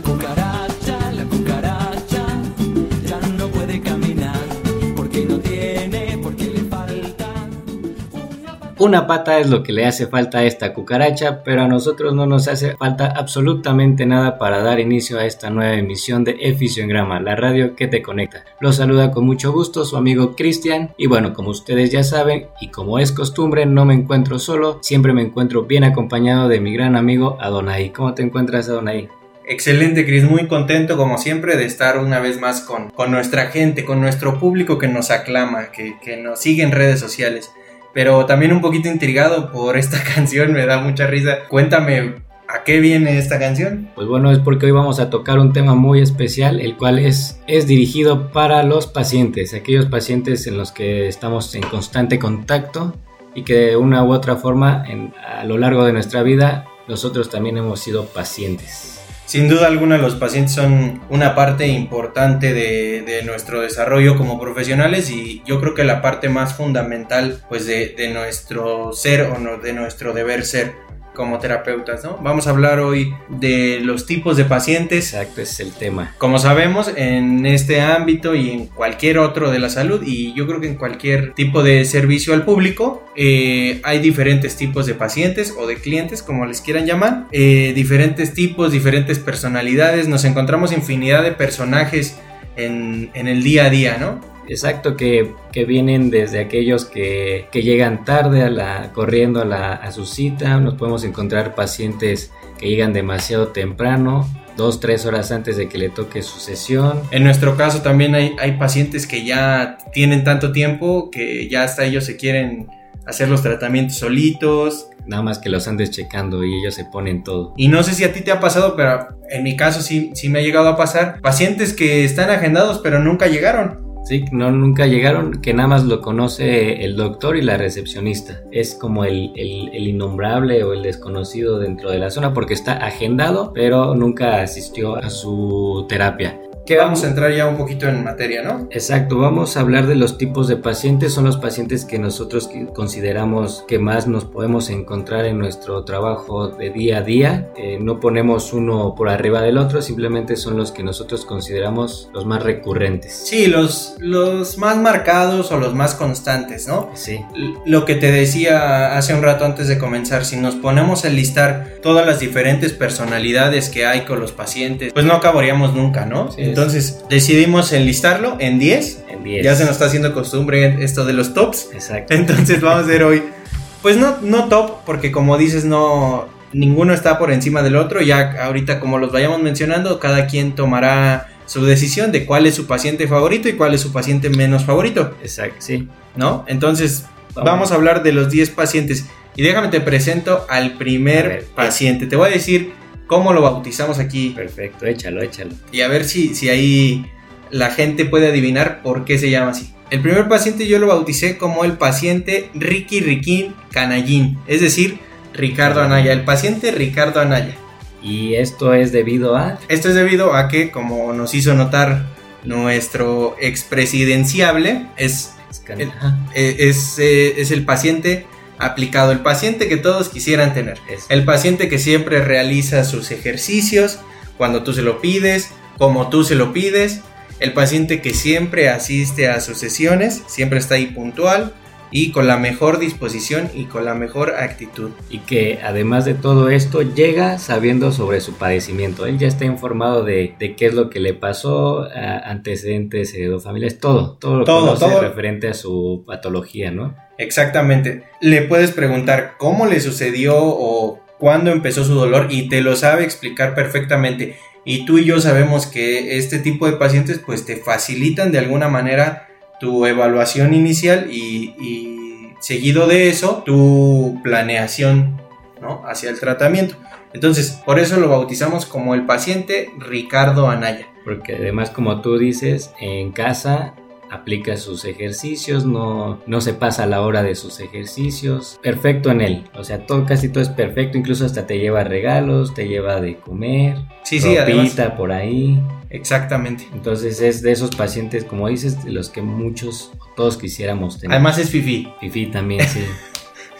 cucaracha, la cucaracha ya no puede caminar porque no tiene, porque le falta una pata. Es lo que le hace falta a esta cucaracha, pero a nosotros no nos hace falta absolutamente nada para dar inicio a esta nueva emisión de Efisiongrama, la radio que te conecta. Los saluda con mucho gusto su amigo Cristian y bueno, como ustedes ya saben y como es costumbre, no me encuentro solo, siempre me encuentro bien acompañado de mi gran amigo Adonai. ¿Cómo te encuentras Adonai? Excelente, Cris. Muy contento, como siempre, de estar una vez más con, con nuestra gente, con nuestro público que nos aclama, que, que nos sigue en redes sociales. Pero también un poquito intrigado por esta canción, me da mucha risa. Cuéntame, ¿a qué viene esta canción? Pues bueno, es porque hoy vamos a tocar un tema muy especial, el cual es, es dirigido para los pacientes, aquellos pacientes en los que estamos en constante contacto y que de una u otra forma en- a lo largo de nuestra vida nosotros también hemos sido pacientes. Sin duda alguna, los pacientes son una parte importante de, nuestro desarrollo como profesionales y yo creo que la parte más fundamental pues de, de nuestro ser o no- de nuestro deber ser como terapeutas, ¿no? Vamos a hablar hoy de los tipos de pacientes, Exacto, ese es el tema. Como sabemos, en este ámbito y en cualquier otro de la salud, y yo creo que en cualquier tipo de servicio al público, eh, hay diferentes tipos de pacientes o de clientes, como les quieran llamar, eh, diferentes tipos, diferentes personalidades, nos encontramos infinidad de personajes en, en el día a día, ¿no? Exacto, que, que vienen desde aquellos que, que llegan tarde a la, corriendo a, la, a su cita, nos podemos encontrar pacientes que llegan demasiado temprano, dos, tres horas antes de que le toque su sesión. En nuestro caso también hay, hay pacientes que ya tienen tanto tiempo que ya hasta ellos se quieren hacer los tratamientos solitos, Nada más que los andes checando y ellos se ponen todo. Y no sé si a ti te ha pasado, pero en mi caso sí, sí me ha llegado a pasar. Pacientes que están agendados pero nunca llegaron. Sí, no, nunca llegaron, que nada más lo conoce el doctor y la recepcionista. Es como el, el, el innombrable o el desconocido dentro de la zona porque está agendado, pero nunca asistió a su terapia. Que vamos a entrar ya un poquito en materia, ¿no? Exacto, vamos a hablar de los tipos de pacientes. Son los pacientes que nosotros consideramos que más nos podemos encontrar en nuestro trabajo de día a día. Eh, no ponemos uno por arriba del otro, simplemente son los que nosotros consideramos los más recurrentes. Sí, los, los más marcados o los más constantes, ¿no? Sí, Lo que te decía hace un rato antes de comenzar, si nos ponemos a listar todas las diferentes personalidades que hay con los pacientes, pues no acabaríamos nunca, ¿no? Sí. Entonces decidimos enlistarlo en 10. en 10. Ya se nos está haciendo costumbre esto de los tops. Exacto. Entonces vamos a ver hoy, pues no, no top, porque como dices, no, ninguno está por encima del otro. Ya ahorita como los vayamos mencionando, cada quien tomará su decisión de cuál es su paciente favorito y cuál es su paciente menos favorito, Exacto, sí. ¿no? Entonces Vamos. vamos a hablar de los 10 pacientes. Y déjame te presento al primer ver, paciente. Te voy a decir cómo lo bautizamos aquí Perfecto, échalo, échalo. y a ver si, si ahí la gente puede adivinar por qué se llama así. El primer paciente yo lo bauticé como el paciente Ricky Riquín Canallín, es decir, Ricardo Anaya, el paciente Ricardo Anaya. Y esto es debido a... Esto es debido a que, como nos hizo notar nuestro expresidenciable, es, El- Ajá, eh, es, eh, es el paciente aplicado, el paciente que todos quisieran tener. El paciente que siempre realiza sus ejercicios cuando tú se lo pides, como tú se lo pides. El paciente que siempre asiste a sus sesiones, siempre está ahí puntual y con la mejor disposición y con la mejor actitud. y que además de todo esto llega sabiendo sobre su padecimiento. Él ya está informado de, de qué es lo que le pasó, antecedentes heredofamiliares, todo, todo lo Todo, conoce todo. referente a su patología, ¿no? Exactamente. Le puedes preguntar cómo le sucedió o cuándo empezó su dolor y te lo sabe explicar perfectamente. Y tú y yo sabemos que este tipo de pacientes pues te facilitan de alguna manera tu evaluación inicial y, seguido de eso tu planeación ¿no? hacia el tratamiento. Entonces, por eso lo bautizamos como el paciente Ricardo Anaya. Porque además, como tú dices, en casa aplica sus ejercicios, no, no se pasa la hora de sus ejercicios. Perfecto en él. O sea, todo, casi todo es perfecto. Incluso hasta te lleva regalos, te lleva de comer. Sí, sí, además. ropita por ahí. Exactamente. Entonces es de esos pacientes, como dices, de los que muchos, todos quisiéramos tener. Además es fifi. Fifi también, sí.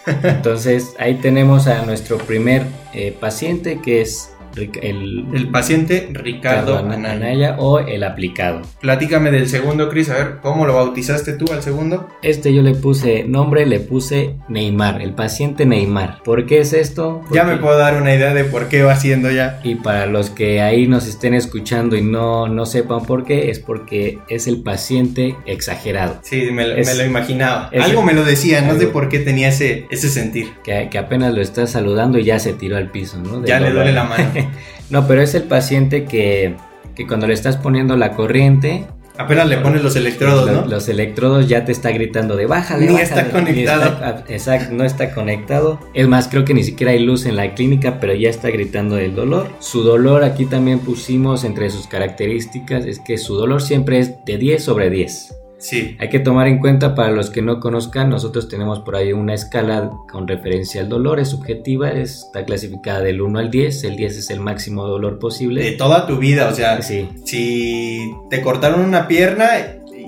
Entonces ahí tenemos a nuestro primer eh, paciente que es el, El paciente Ricardo Ana- Anaya. Anaya o el aplicado. Platícame del segundo, Cris. A ver, ¿cómo lo bautizaste tú al segundo? Este yo le puse nombre, le puse Neymar, el paciente Neymar. ¿Por qué es esto? Ya me puedo dar una idea de por qué va siendo ya. Y para los que ahí nos estén escuchando y no, no sepan por qué, es porque es el paciente exagerado. Sí, me, lo- Es- me lo imaginaba. Algo me lo decía, no sé por qué tenía ese, ese sentir. Que, que apenas lo está saludando y ya se tiró al piso, ¿no? Ya le duele la mano. no, pero es el paciente que, que cuando le estás poniendo la corriente, Apenas le pones los electrodos, lo- ¿no? los electrodos ya te está gritando de bájale. Ni bájale". está conectado. está- exacto, no está conectado. Es más, creo que ni siquiera hay luz en la clínica, pero ya está gritando del dolor. Su dolor aquí también pusimos entre sus características, es que su dolor siempre es de 10 sobre 10. Sí. Hay que tomar en cuenta para los que no conozcan, nosotros tenemos por ahí una escala con referencia al dolor, es subjetiva, está clasificada del 1 al 10, el 10 es el máximo dolor posible. De toda tu vida, o sea, Sí, si te cortaron una pierna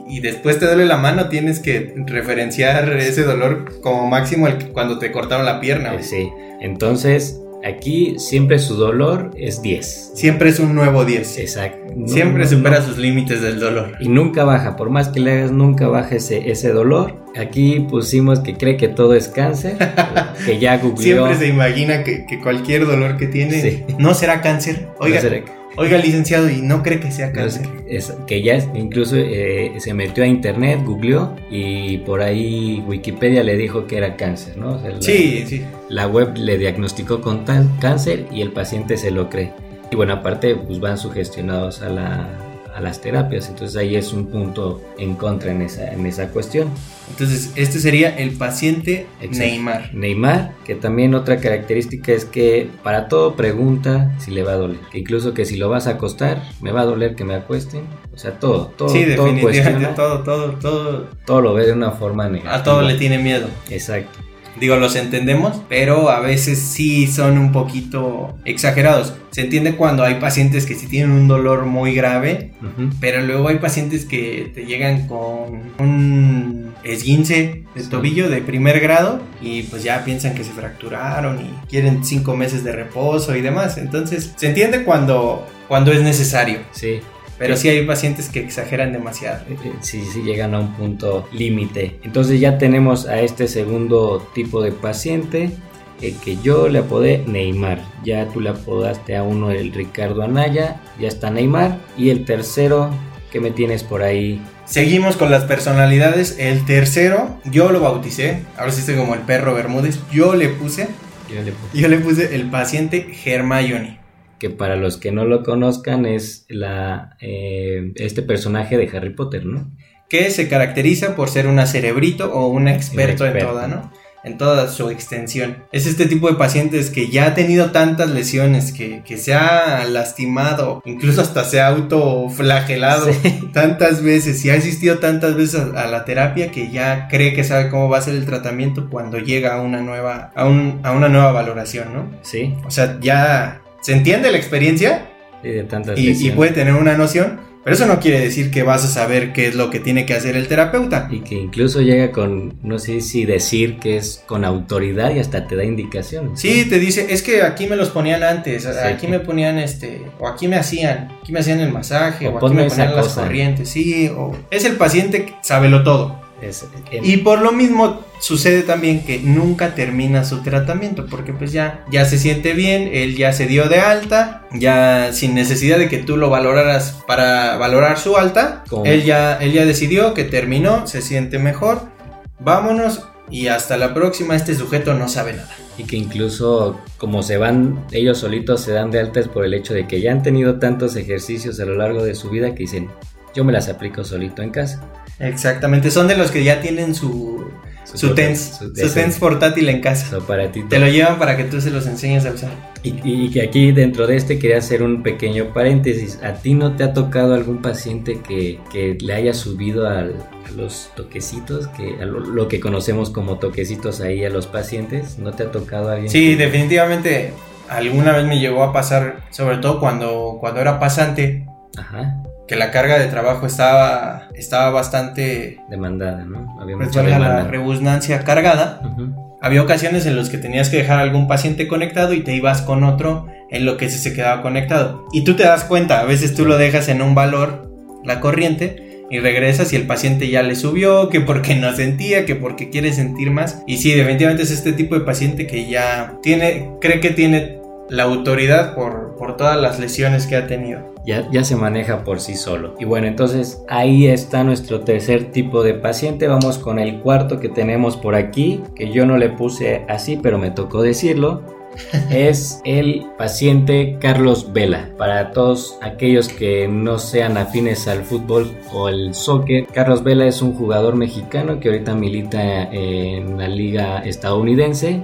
y después te duele la mano, tienes que referenciar ese dolor como máximo el cuando te cortaron la pierna. sí. Entonces, aquí siempre su dolor es 10. Siempre es un nuevo 10. Exacto. Siempre no, supera no. sus límites del dolor. Y nunca baja, por más que le hagas, nunca baja ese, ese dolor. Aquí pusimos que cree que todo es cáncer, que ya googleó. Siempre se imagina que, que cualquier dolor que tiene Sí. no será cáncer. Oiga, No será- oiga, licenciado, y no cree que sea No, es cáncer. que, es- que ya es- incluso eh, se metió a internet, googleó y por ahí Wikipedia le dijo que era cáncer, ¿no? O sea, la, Sí, sí. la web le diagnosticó con tan- cáncer y el paciente se lo cree. Y bueno, aparte pues van sugestionados a, la- a las terapias, entonces ahí es un punto en contra en esa, en esa cuestión. Entonces, este sería el paciente Exacto. Neymar. Neymar, que también otra característica es que para todo pregunta si le va a doler. Que incluso que si lo vas a acostar, me va a doler que me acuesten. O sea, todo, todo, sí, todo definitivamente, todo, todo, todo. todo lo ve de una forma negativa. A todo le tiene miedo. Exacto. Digo, los entendemos, pero a veces sí son un poquito exagerados. Se entiende cuando hay pacientes que sí tienen un dolor muy grave, pero luego hay pacientes que te llegan con un esguince de tobillo de primer grado y pues ya piensan que se fracturaron y quieren cinco meses de reposo y demás. Entonces, se entiende cuando, cuando es necesario, Sí, pero sí hay pacientes que exageran demasiado. eh, eh, sí, sí llegan a un punto límite. Entonces ya tenemos a este segundo tipo de paciente, el que yo le apodé Neymar. Ya tú le apodaste a uno el Ricardo Anaya, ya está Neymar. Y el tercero que me tienes por ahí. Seguimos con las personalidades. El tercero, yo lo bauticé. Ahora sí estoy como el perro Bermúdez. Yo le puse, Yo le puse- yo le puse el paciente Hermione. Que para los que no lo conozcan es la eh, este personaje de Harry Potter, ¿no? Que se caracteriza por ser una cerebrito o un experto, en toda, ¿no? En toda su extensión. Es este tipo de pacientes que ya ha tenido tantas lesiones, que, que se ha lastimado, incluso hasta se ha autoflagelado Sí. tantas veces y ha asistido tantas veces a, a la terapia que ya cree que sabe cómo va a ser el tratamiento cuando llega a una nueva, a, un- a una nueva valoración, ¿no? Sí, O sea, ya se entiende la experiencia de y, puede tener una noción, pero eso no quiere decir que vas a saber qué es lo que tiene que hacer el terapeuta. Y que incluso llega con, no sé si decir que es con autoridad y hasta te da indicaciones. Sí, te dice, es que aquí me los ponían antes, Sí. aquí me ponían este, o aquí me hacían, aquí me hacían el masaje, O o, aquí me ponían las cosa. corrientes, sí, o es el paciente que sábelo todo. Es- Y por lo mismo sucede también que nunca termina su tratamiento, porque pues ya, ya se siente bien, él ya se dio de alta, ya sin necesidad de que tú lo valoraras para valorar su alta, él ya, él ya decidió que terminó, se siente mejor, vámonos y hasta la próxima, este sujeto no sabe nada. y que incluso como se van, ellos solitos se dan de altas por el hecho de que ya han tenido tantos ejercicios a lo largo de su vida que dicen, yo me las aplico solito en casa. Exactamente, son de los que ya tienen su, su, propio- TENS, su- su TENS portátil en casa. su aparatito. Te lo llevan para que tú se los enseñes a usar. Y, y que aquí dentro de este quería hacer un pequeño paréntesis. ¿A ti no te ha tocado algún paciente que, que le haya subido al- a los toquecitos, que a lo, lo que conocemos como toquecitos ahí a los pacientes? ¿No te ha tocado alguien? Sí, que- definitivamente alguna vez me llegó a pasar, sobre todo cuando, cuando era pasante, Ajá, que la carga de trabajo estaba, estaba bastante, demandada, ¿no? Había pues mucha valga la demanda. redundancia, cargada. Había ocasiones en las que tenías que dejar a algún paciente conectado y te ibas con otro en lo que ese se quedaba conectado. Y tú te das cuenta, a veces tú lo dejas en un valor, la corriente, y regresas y el paciente ya le subió, que porque no sentía, que porque quiere sentir más. Y sí, definitivamente es este tipo de paciente que ya tiene, cree que tiene la autoridad por, por todas las lesiones que ha tenido. Ya, ya se maneja por sí solo. Y bueno, entonces ahí está nuestro tercer tipo de paciente. Vamos con el cuarto que tenemos por aquí, que yo no le puse así, pero me tocó decirlo. es el paciente Carlos Vela. Para todos aquellos que no sean afines al fútbol o el soccer, Carlos Vela es un jugador mexicano que ahorita milita en la liga estadounidense.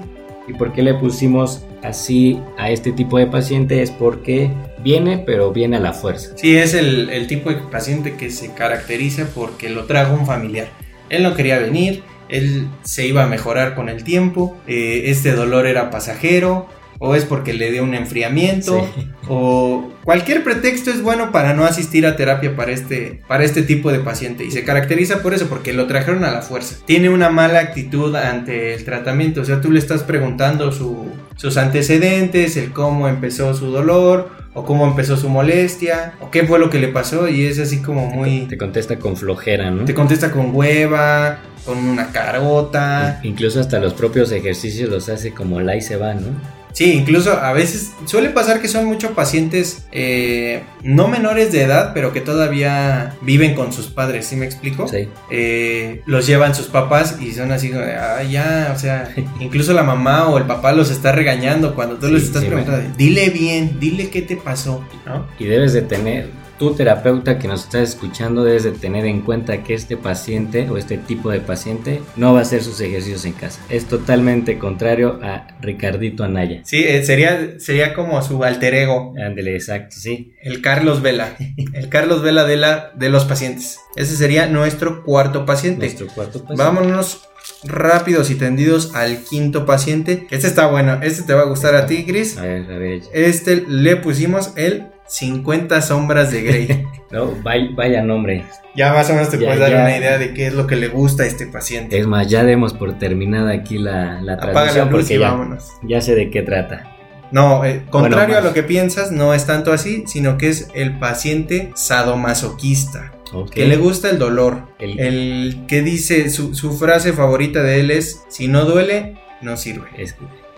¿Y por qué le pusimos así a este tipo de paciente? Es porque viene, pero viene a la fuerza. Sí, es el, el tipo de paciente que se caracteriza porque lo trajo un familiar. Él no quería venir, él se iba a mejorar con el tiempo, eh, este dolor era pasajero, o es porque le dio un enfriamiento, Sí. o cualquier pretexto es bueno para no asistir a terapia para este, para este tipo de paciente. Y se caracteriza por eso, porque lo trajeron a la fuerza. Tiene una mala actitud ante el tratamiento, o sea, tú le estás preguntando su- sus antecedentes, el cómo empezó su dolor, o cómo empezó su molestia, o qué fue lo que le pasó, y es así como muy... Te contesta con flojera, ¿no? Te contesta con hueva, con una carota. Incluso hasta los propios ejercicios los hace como la y se va, ¿no? Sí, incluso a veces suele pasar que son muchos pacientes eh, no menores de edad, pero que todavía viven con sus padres, ¿sí me explico? Sí. Eh, los llevan sus papás y son así ah, ya, o sea, incluso la mamá o el papá los está regañando cuando tú Sí, les estás sí, preguntando, dile bien, dile qué te pasó, ¿no? Y debes de tener, tu terapeuta que nos estás escuchando, debes de tener en cuenta que este paciente o este tipo de paciente no va a hacer sus ejercicios en casa. Es totalmente contrario a Ricardito Anaya. Sí, eh, sería, sería como su alter ego. Ándele, exacto, sí. El Carlos Vela. El Carlos Vela de, la, de los pacientes. Ese sería nuestro cuarto paciente. Nuestro cuarto paciente. Vámonos rápidos y tendidos al quinto paciente. Este está bueno. Este te va a gustar a ti, Chris. A ver, a ver. Este le pusimos el 50 sombras de Grey. No, vaya, vaya nombre. ya más o menos te Ya, puedes dar una idea de qué es lo que le gusta a este paciente. Es más, ya demos por terminada aquí la, la Apaga la luz porque y ya, vámonos. ya sé de qué trata. No, eh, contrario a lo que piensas, no es tanto así, sino que es el paciente sadomasoquista. Que le gusta el dolor. El- El, que dice, su, su frase favorita de él es, si no duele, no sirve. Es-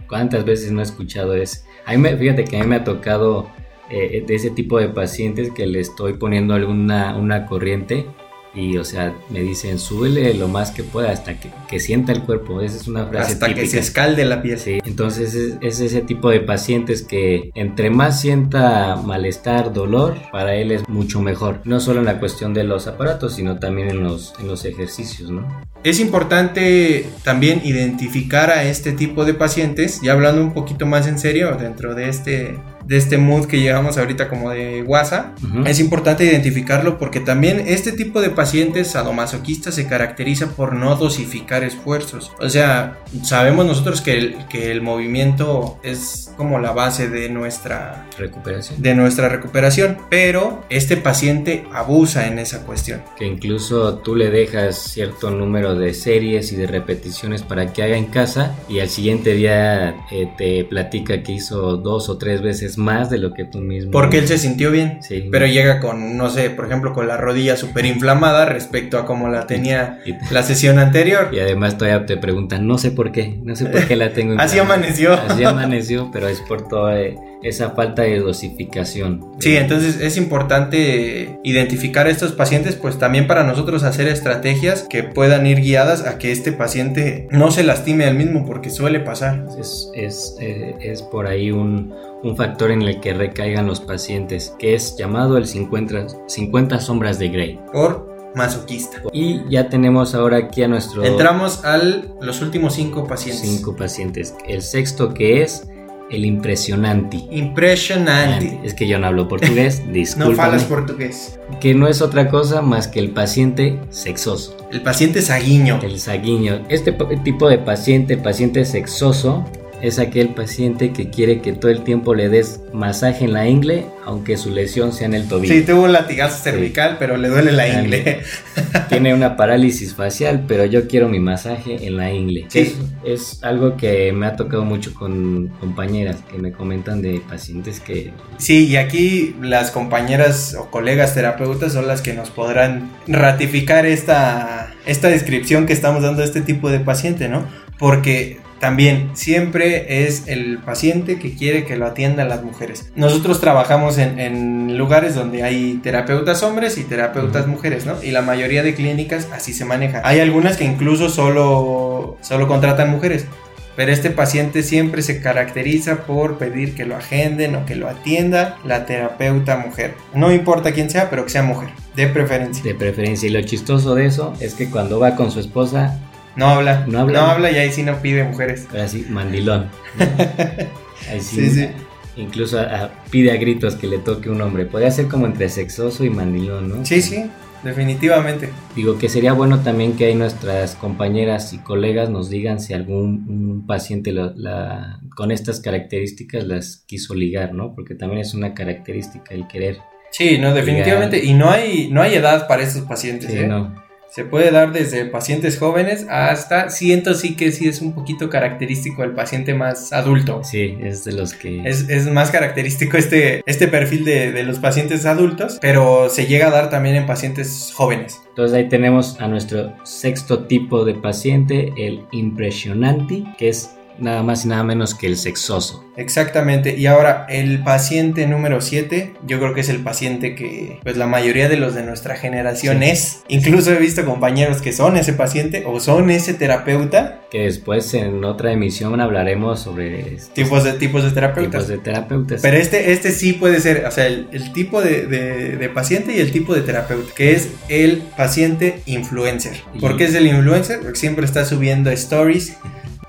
¿Cuántas veces no he escuchado eso? A mí me- fíjate que a mí me ha tocado eh, de ese tipo de pacientes que le estoy poniendo alguna una corriente y, o sea, me dicen, súbele lo más que pueda hasta que, que sienta el cuerpo. Esa es una frase Hasta que típica. se escalde la piel. Sí, entonces es, es ese tipo de pacientes que entre más sienta malestar, dolor, para él es mucho mejor. No solo en la cuestión de los aparatos, sino también en los, en los ejercicios, ¿no? Es importante también identificar a este tipo de pacientes, ya hablando un poquito más en serio dentro de este, de este mood que llevamos ahorita como de WhatsApp. Ujú. Es importante identificarlo porque también este tipo de pacientes sadomasoquistas se caracteriza por no dosificar esfuerzos. O sea, sabemos nosotros que el, que el movimiento es como la base de nuestra, Recuperación. de nuestra recuperación, pero este paciente abusa en esa cuestión. Que incluso tú le dejas cierto número de series y de repeticiones para que haga en casa y al siguiente día eh, te platica que hizo dos o tres veces más de lo que tú mismo. Porque él se sintió bien. Sí. Pero llega con, no sé, por ejemplo, con la rodilla súper inflamada respecto a como la tenía Y, la sesión anterior. y además todavía te preguntan, no sé por qué, no sé por qué la tengo. Así inflamada". amaneció. Así amaneció, pero es por toda eh, esa falta de dosificación. Sí, entonces es importante identificar a estos pacientes, pues también para nosotros hacer estrategias que puedan ir guiadas a que este paciente no se lastime al mismo, porque suele pasar. Es, es, eh, es por ahí un, un factor en el que recaigan los pacientes, que es llamado el 50, 50 sombras de Grey. Por masoquista. Y ya tenemos ahora aquí a nuestros Entramos a los últimos cinco pacientes. cinco pacientes. El sexto que es el impresionante. Impresionante. Es que yo no hablo portugués, No discúlpame. falas portugués. que no es otra cosa más que el paciente sexoso. El paciente saguiño. El saguiño. Este tipo de paciente, paciente sexoso, es aquel paciente que quiere que todo el tiempo le des masaje en la ingle, aunque su lesión sea en el tobillo. Sí, tuvo un latigazo cervical, pero le duele la ingle. Tiene una parálisis facial, pero yo quiero mi masaje en la ingle. Sí. Es, es algo que me ha tocado mucho con compañeras que me comentan de pacientes que Sí, y aquí las compañeras o colegas terapeutas son las que nos podrán ratificar esta, esta descripción que estamos dando de este tipo de paciente, ¿no? Porque también siempre es el paciente que quiere que lo atiendan las mujeres. Nosotros trabajamos en, en lugares donde hay terapeutas hombres y terapeutas mujeres, ¿no? Y la mayoría de clínicas así se maneja. Hay algunas que incluso solo, solo contratan mujeres. Pero este paciente siempre se caracteriza por pedir que lo agenden o que lo atienda la terapeuta mujer. No importa quién sea, pero que sea mujer, de preferencia. de preferencia. Y lo chistoso de eso es que cuando va con su esposa, No habla, No no habla. habla, y ahí sí no pide mujeres. ahora sí, mandilón. ¿no? Ahí sí, Sí, sí. Incluso a- a- pide a gritos que le toque un hombre. Podría ser como entre sexoso y mandilón, ¿no? Sí, sí, definitivamente. Digo que sería bueno también que ahí nuestras compañeras y colegas nos digan si algún paciente la- con estas características las quiso ligar, ¿no? Porque también es una característica el querer. Sí, no, definitivamente. Y no hay, no hay edad para estos pacientes. Sí, ¿eh? no. Se puede dar desde pacientes jóvenes hasta, siento sí que sí es un poquito característico el paciente más adulto. Sí, es de los que... Es, es más característico este, este perfil de, de los pacientes adultos, pero se llega a dar también en pacientes jóvenes. Entonces ahí tenemos a nuestro sexto tipo de paciente, el impresionante, que es nada más y nada menos que el sexoso. Exactamente. Y ahora el paciente número 7, yo creo que es el paciente que pues la mayoría de los de nuestra generación Sí. es. Incluso he visto compañeros que son ese paciente o son ese terapeuta, Que después en otra emisión hablaremos sobre tipos de tipos de terapeutas. tipos de terapeutas. Pero este, este sí puede ser, o sea, el, el tipo de, de- de paciente y el tipo de terapeuta, que es el paciente influencer. ¿Por qué es el influencer? Porque siempre está subiendo stories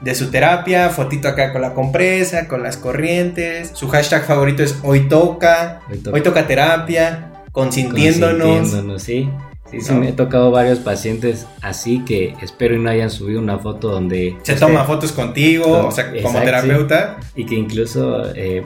de su terapia, fotito acá con la compresa, con las corrientes. Su hashtag favorito es hoy toca, Hoy toca. hoy toca terapia, consintiéndonos. Consintiéndonos, sí. Sí, sí, No. me he tocado varios pacientes así que espero y no hayan subido una foto donde... Se esté- toma fotos contigo, Con- o sea, como terapeuta. Y que incluso eh,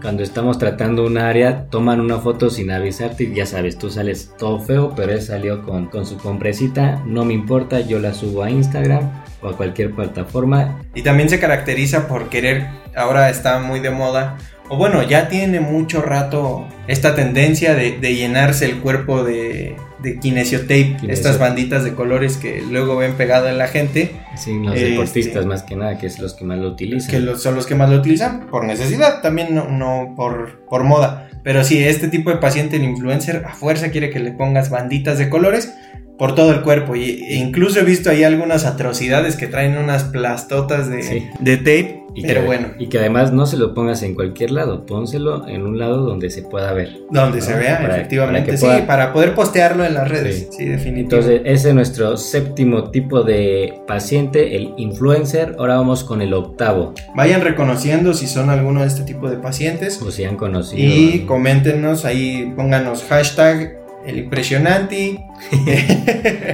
cuando estamos tratando un área, toman una foto sin avisarte y ya sabes, tú sales todo feo, pero él salió con, con su compresita, no me importa, yo la subo a Instagram o a cualquier plataforma. Y también se caracteriza por querer, ahora está muy de moda, o bueno, ya tiene mucho rato esta tendencia de, de llenarse el cuerpo de, de kinesiotape, Kinesio- estas banditas de colores que luego ven pegado en la gente, Sí, los Este- deportistas más que nada, que es los que más lo utilizan. que los- son los que más lo utilizan por necesidad, también no, no por, por moda. Pero sí, este tipo de paciente, el influencer, a fuerza quiere que le pongas banditas de colores por todo el cuerpo. Y, e incluso he visto ahí algunas atrocidades que traen unas plastotas de, Sí. de tape. Y pero que, bueno, y que además no se lo pongas en cualquier lado, pónselo en un lado donde se pueda ver. Donde se vea, Para- efectivamente. para sí, para poder postearlo en las redes. Sí. Sí, definitivamente. Entonces, ese es nuestro séptimo tipo de paciente, el influencer. Ahora vamos con el octavo, Vayan reconociendo si son alguno de este tipo de pacientes. o si han conocido. Y coméntenos ahí, pónganos hashtag el impresionante.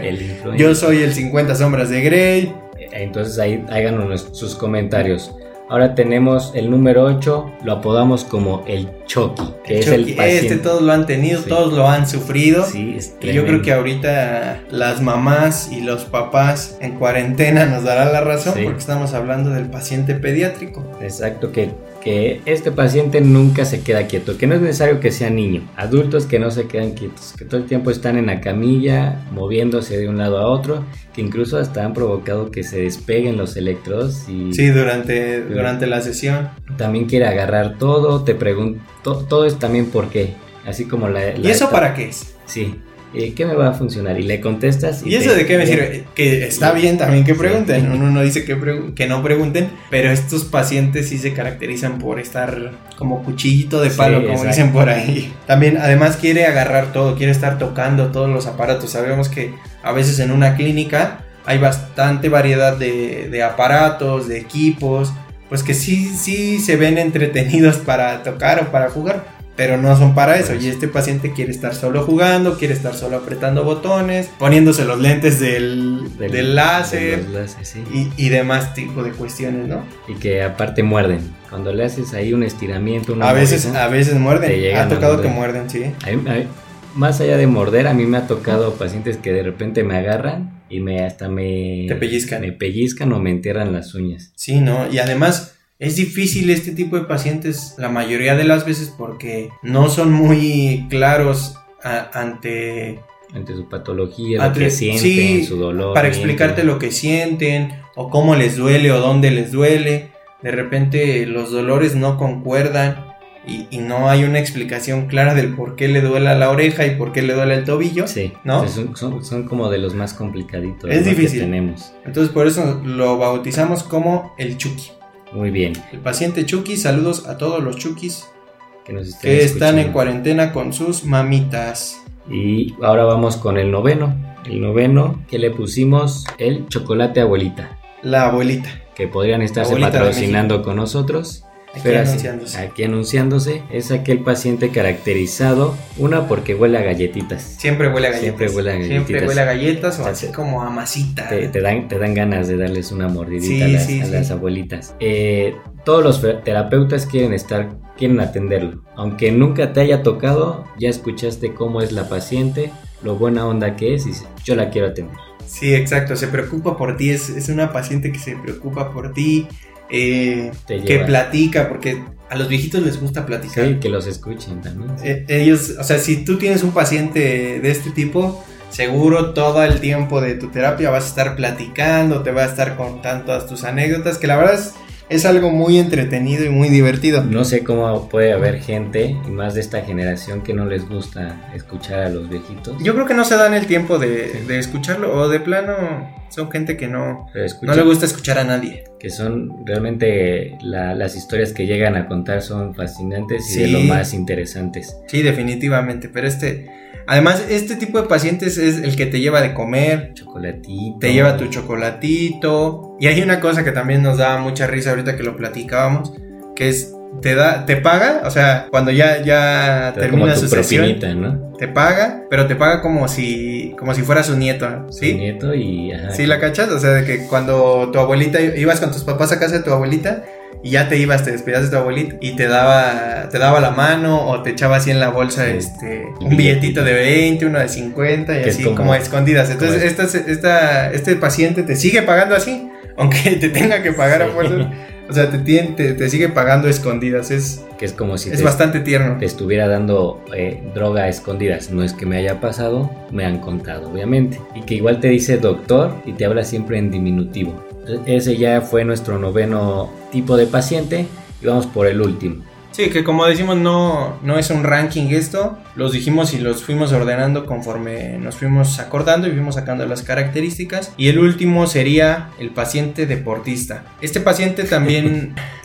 el. Yo soy el 50 sombras de Grey. Entonces ahí háganos sus comentarios. Ahora tenemos el número 8, lo apodamos como el Chucky, que es el paciente. este todos lo han tenido, Sí. todos lo han sufrido. Sí, es Y yo creo que ahorita las mamás y los papás en cuarentena nos darán la razón Sí. porque estamos hablando del paciente pediátrico. Exacto, que, que este paciente nunca se queda quieto, que no es necesario que sea niño, adultos que no se quedan quietos, que todo el tiempo están en la camilla, moviéndose de un lado a otro, que incluso hasta han provocado que se despeguen los electrodos y Sí, durante, durante la sesión. también quiere agarrar todo, te pregunto, todo es también por qué, así como la... ¿Y eso para qué es? Sí, ¿qué me va a funcionar? Y le contestas... ¿Y eso te- de qué me sirve? Que está bien también que Sí. pregunten. Uno no dice que, que no pregunten, pero estos pacientes sí se caracterizan por estar como cuchillito de Sí, palo, como exacto. dicen por ahí. También, además, quiere agarrar todo, quiere estar tocando todos los aparatos. Sabemos que a veces en una clínica hay bastante variedad de, de aparatos, de equipos, pues que sí, sí se ven entretenidos para tocar o para jugar. Pero no son para eso. Por eso. Y este paciente quiere estar solo jugando, quiere estar solo apretando botones, poniéndose los lentes del, del, láser de los láser, sí. y, y demás tipo de cuestiones, ¿no? Y que aparte muerden. Cuando le haces ahí un estiramiento, una A veces, a veces muerden. Ha tocado que muerden, sí. a mí- a mí- más allá de morder, a mí me ha tocado pacientes que de repente me agarran y me hasta me Te pellizcan. me pellizcan o me entierran las uñas. Sí, ¿no? Y además es difícil este tipo de pacientes la mayoría de las veces porque no son muy claros a- ante Ante su patología, lo Ante- que sienten, sí, su dolor. para explicarte lo que sienten o cómo les duele o dónde les duele. De repente los dolores no concuerdan y, y no hay una explicación clara del por qué le duele la oreja y por qué le duele el tobillo. Sí, ¿no? Son, son- son como de los más complicaditos Es ¿no? difícil. que tenemos. Entonces por eso lo bautizamos como el Chucky. Muy bien. El paciente Chucky, saludos a todos los Chukis Que, nos que están en cuarentena con sus mamitas. Y ahora vamos con el noveno. El noveno que le pusimos el chocolate abuelita. La abuelita. Que podrían estarse Abuelita patrocinando con nosotros. Aquí anunciándose. aquí anunciándose. Es aquel paciente caracterizado. Una porque huele a galletitas. Siempre huele a galletas. Siempre huele a Siempre galletitas. huele a galletas o así como a masita. Te, te dan, te dan ganas de darles una mordidita Sí, a, las, sí, a sí. las abuelitas. Eh, todos los terapeutas quieren estar, quieren atenderlo. Aunque nunca te haya tocado, ya escuchaste cómo es la paciente, lo buena onda que es y yo la quiero atender. Sí, exacto. Se preocupa por ti. Es, es una paciente que se preocupa por ti. Eh, que platica, porque a los viejitos les gusta platicar. Sí, que los escuchen también. Eh, ellos, o sea, si tú tienes un paciente de este tipo, seguro todo el tiempo de tu terapia vas a estar platicando, te va a estar contando todas tus anécdotas, que la verdad es, es algo muy entretenido y muy divertido. No sé cómo puede haber gente, y más de esta generación, que no les gusta escuchar a los viejitos. Yo creo que no se dan el tiempo de, de escucharlo, o de plano son gente que no, no le gusta escuchar a nadie. que son realmente la- las historias que llegan a contar son fascinantes y de lo más interesantes. Sí, definitivamente, pero este, además este tipo de pacientes es el que te lleva de comer, Chocolatito. te lleva tu chocolatito. Y hay una cosa que también nos da mucha risa ahorita que lo platicábamos, que es te da te paga, o sea, cuando ya ya Te termina su sesión, ¿no? te paga, pero te paga como si como si fuera su nieto, Su ¿sí? nieto y... ajá, Sí, la cachas, o sea, de que cuando tu abuelita ibas con tus papás a casa de tu abuelita y ya te ibas, te despedías de tu abuelita y te daba te daba la mano o te echaba así en la bolsa Sí. este un billetito de 20, uno de 50 y así como- como, escondidas. Entonces, como esta, esta, este paciente te sigue pagando así, aunque te tenga que pagar a Sí. O sea, te, te, te sigue pagando escondidas. Es, Que es como si es te, bastante tierno. te estuviera dando eh, droga a escondidas. No es que me haya pasado, me han contado, obviamente. Y que igual te dice doctor y te habla siempre en diminutivo. Ese ya fue nuestro noveno tipo de paciente y vamos por el último. Sí, que como decimos, no, no es un ranking esto. Los dijimos y los fuimos ordenando conforme nos fuimos acordando y fuimos sacando las características. Y el último sería el paciente deportista. Este paciente también.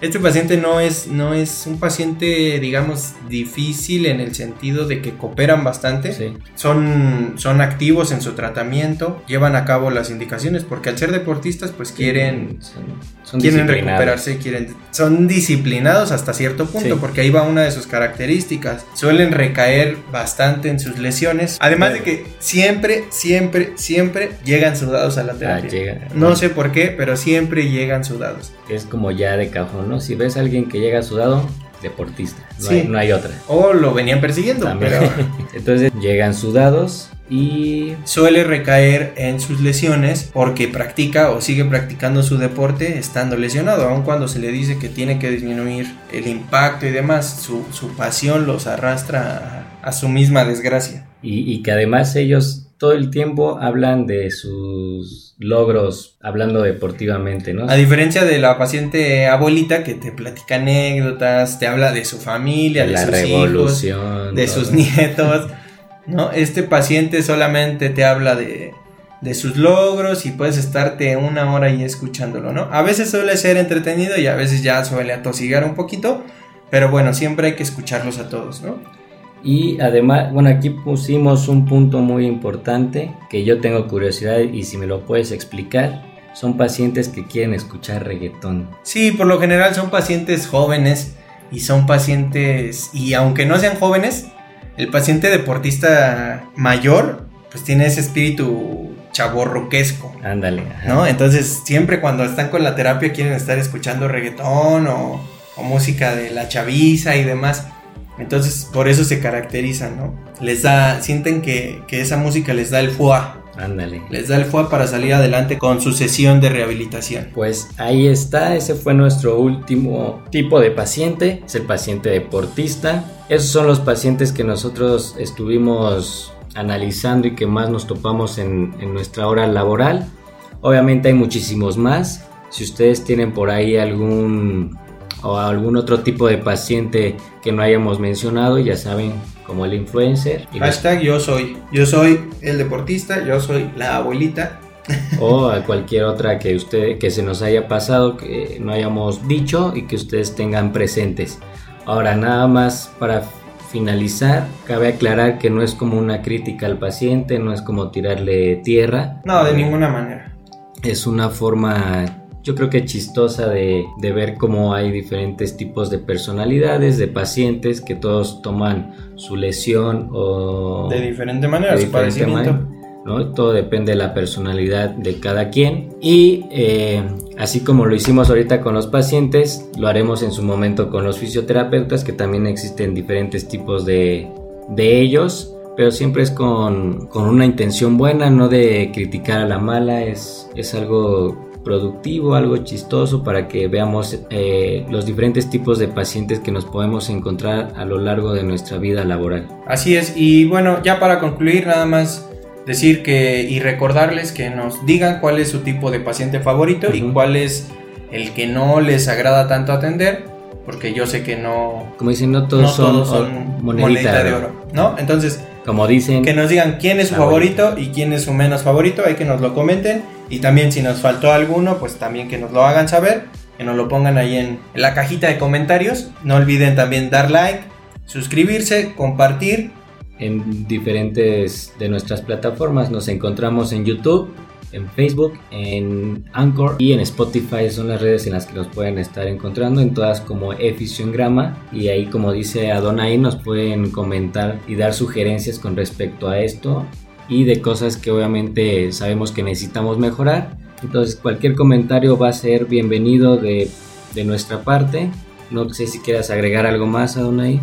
Este paciente no es, no es un paciente, digamos, difícil en el sentido de que cooperan bastante. Sí. Son, son activos en su tratamiento, llevan a cabo las indicaciones, porque al ser deportistas, pues quieren, Son, son quieren recuperarse, quieren, son disciplinados hasta cierto punto, Sí. porque ahí va una de sus características. Suelen recaer bastante en sus lesiones, además de que siempre, siempre, siempre llegan sudados a la Ah, terapia. llega. No sé por qué, pero siempre llegan sudados. Es como ya de cajón, ¿no? Si ves a alguien que llega sudado, deportista. No, Sí. hay, no hay otra. O lo venían persiguiendo, pero Entonces llegan sudados y suele recaer en sus lesiones porque practica o sigue practicando su deporte estando lesionado, aun cuando se le dice que tiene que disminuir el impacto y demás, su, su pasión los arrastra a, a su misma desgracia. y, y que además ellos todo el tiempo hablan de sus logros, hablando deportivamente, ¿no? A diferencia de la paciente abuelita que te platica anécdotas, te habla de su familia, de sus revolución. hijos, de todo. sus nietos, ¿no? Este paciente solamente te habla de, de sus logros y puedes estarte una hora ahí escuchándolo, ¿no? A veces suele ser entretenido y a veces ya suele atosigar un poquito, pero bueno, siempre hay que escucharlos a todos, ¿no? Y además, bueno, aquí pusimos un punto muy importante que yo tengo curiosidad y si me lo puedes explicar, son pacientes que quieren escuchar reggaetón. Sí, por lo general son pacientes jóvenes y son pacientes, y aunque no sean jóvenes, el paciente deportista mayor, pues tiene ese espíritu chaborroquesco. Ándale. ¿no? Entonces, siempre cuando están con la terapia quieren estar escuchando reggaetón o, o música de la chaviza y demás. Entonces, por eso se caracterizan, ¿no? Les da, sienten que, que esa música les da el fuá, Ándale. les da el fuá para salir adelante con su sesión de rehabilitación. Pues ahí está, ese fue nuestro último tipo de paciente, es el paciente deportista. Esos son los pacientes que nosotros estuvimos analizando y que más nos topamos en, en nuestra hora laboral. Obviamente hay muchísimos más. Si ustedes tienen por ahí algún o algún otro tipo de paciente que no hayamos mencionado, ya saben, como el influencer Hashtag yo soy, yo soy el deportista, yo soy la abuelita. o a cualquier otra que usted que se nos haya pasado que no hayamos dicho y que ustedes tengan presentes. Ahora nada más para finalizar, cabe aclarar que no es como una crítica al paciente, no es como tirarle tierra. No, de ninguna manera. Es una forma yo creo que chistosa de, de ver cómo hay diferentes tipos de personalidades, de pacientes que todos toman su lesión o De diferente manera, de su manera, ¿no? Todo depende de la personalidad de cada quien. Y eh, así como lo hicimos ahorita con los pacientes, lo haremos en su momento con los fisioterapeutas, que también existen diferentes tipos de, de ellos. Pero siempre es con, con una intención buena, no de criticar a la mala, es, es algo productivo, algo chistoso para que veamos eh, los diferentes tipos de pacientes que nos podemos encontrar a lo largo de nuestra vida laboral. Así es, y bueno, ya para concluir, nada más decir que y recordarles que nos digan cuál es su tipo de paciente favorito y cuál es el que no les agrada tanto atender, porque yo sé que no, Como dicen, no todos no son, todos son monedita, monedita de oro, ¿no? Entonces, Como dicen, que nos digan quién es su Favorito. favorito y quién es su menos favorito, hay que nos lo comenten. Y también si nos faltó alguno, pues también que nos lo hagan saber, que nos lo pongan ahí en, en la cajita de comentarios. No olviden también dar like, suscribirse, compartir. En diferentes de nuestras plataformas. Nos encontramos en YouTube, en Facebook, en Anchor y en Spotify. Son las redes en las que nos pueden estar encontrando, en todas como Efisiongrama. Y ahí, como dice Adonai, nos pueden comentar y dar sugerencias con respecto a esto y de cosas que obviamente sabemos que necesitamos mejorar. Entonces, cualquier comentario va a ser bienvenido de, de nuestra parte. No sé si quieras agregar algo más, Adonai.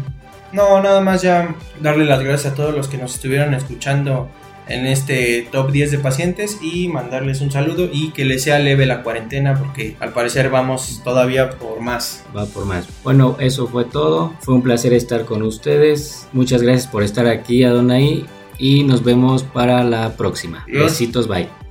No, nada más ya darle las gracias a todos los que nos estuvieron escuchando en este top 10 de pacientes y mandarles un saludo y que les sea leve la cuarentena porque al parecer vamos todavía por más. va por más. Bueno, eso fue todo. Fue un placer estar con ustedes. Muchas gracias por estar aquí, Adonai. Y nos vemos para la próxima. Besitos, bye.